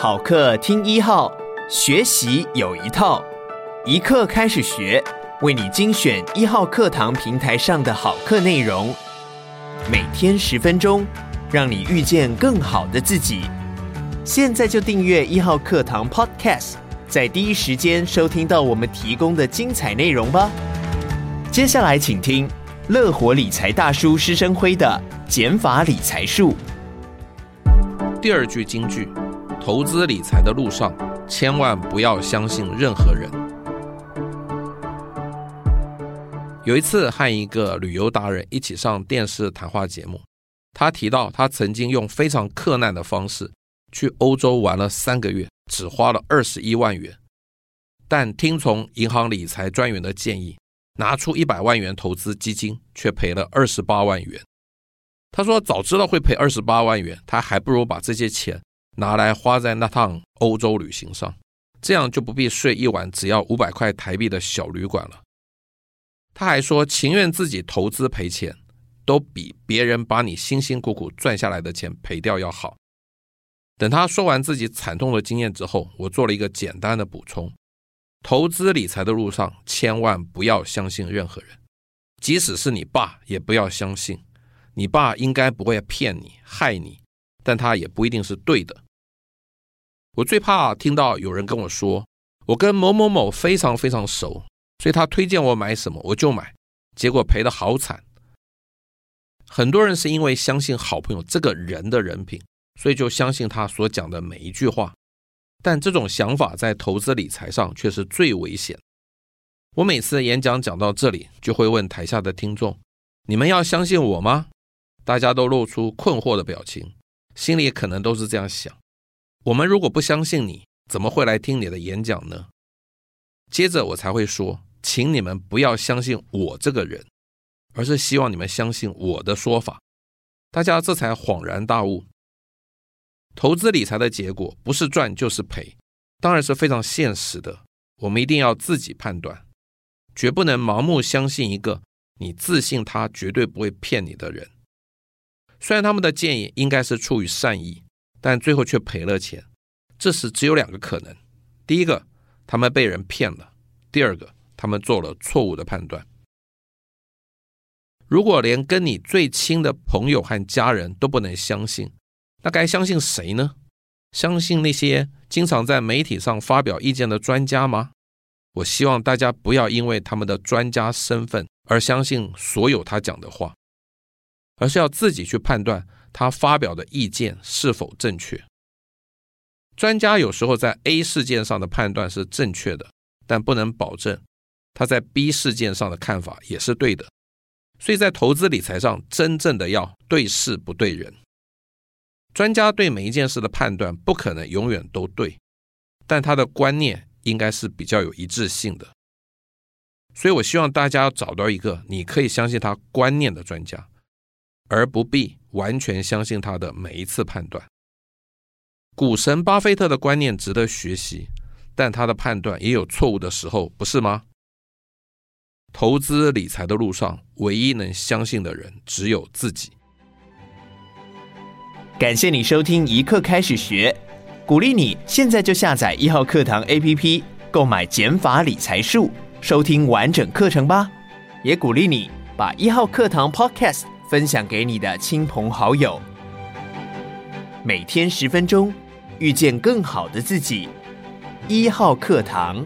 好课听一号，学习有一套，一课开始学，为你精选一号课堂平台上的好课内容，每天十分钟，让你遇见更好的自己。现在就订阅一号课堂 Podcast，在第一时间收听到我们提供的精彩内容吧。接下来请听乐活理财大叔施生辉的减法理财术。第二句金句：投资理财的路上，千万不要相信任何人。有一次和一个旅游达人一起上电视谈话节目，他提到他曾经用非常克难的方式去欧洲玩了三个月，只花了二十一万元，但听从银行理财专员的建议，拿出一百万元投资基金，却赔了二十八万元。他说：“早知道会赔二十八万元，他还不如把这些钱拿来花在那趟欧洲旅行上，这样就不必睡一晚只要五百块台币的小旅馆了。”他还说：“情愿自己投资赔钱，都比别人把你辛辛苦苦赚下来的钱赔掉要好。”等他说完自己惨痛的经验之后，我做了一个简单的补充：投资理财的路上，千万不要相信任何人，即使是你爸，也不要相信。你爸应该不会骗你、害你，但他也不一定是对的。我最怕听到有人跟我说，我跟某某某非常非常熟，所以他推荐我买什么我就买，结果赔的好惨。很多人是因为相信好朋友这个人的人品，所以就相信他所讲的每一句话，但这种想法在投资理财上却是最危险。我每次演讲讲到这里，就会问台下的听众：你们要相信我吗？大家都露出困惑的表情，心里可能都是这样想：我们如果不相信你，怎么会来听你的演讲呢？接着我才会说，请你们不要相信我这个人，而是希望你们相信我的说法。大家这才恍然大悟：投资理财的结果不是赚就是赔，当然是非常现实的。我们一定要自己判断，绝不能盲目相信一个你自信他绝对不会骗你的人。虽然他们的建议应该是出于善意，但最后却赔了钱。这时只有两个可能：第一个，他们被人骗了；第二个，他们做了错误的判断。如果连跟你最亲的朋友和家人都不能相信，那该相信谁呢？相信那些经常在媒体上发表意见的专家吗？我希望大家不要因为他们的专家身份而相信所有他讲的话。而是要自己去判断他发表的意见是否正确。专家有时候在 A 事件上的判断是正确的，但不能保证他在 B 事件上的看法也是对的。所以在投资理财上，真正的要对事不对人。专家对每一件事的判断不可能永远都对，但他的观念应该是比较有一致性的。所以我希望大家找到一个你可以相信他观念的专家。而不必完全相信他的每一次判断。股神巴菲特的观念值得学习，但他的判断也有错误的时候，不是吗？投资理财的路上，唯一能相信的人只有自己。感谢你收听一课开始学，鼓励你现在就下载一号课堂 APP，购买减法理财术，收听完整课程吧。也鼓励你把一号课堂 Podcast。分享给你的亲朋好友，每天十分钟，遇见更好的自己。一号课堂。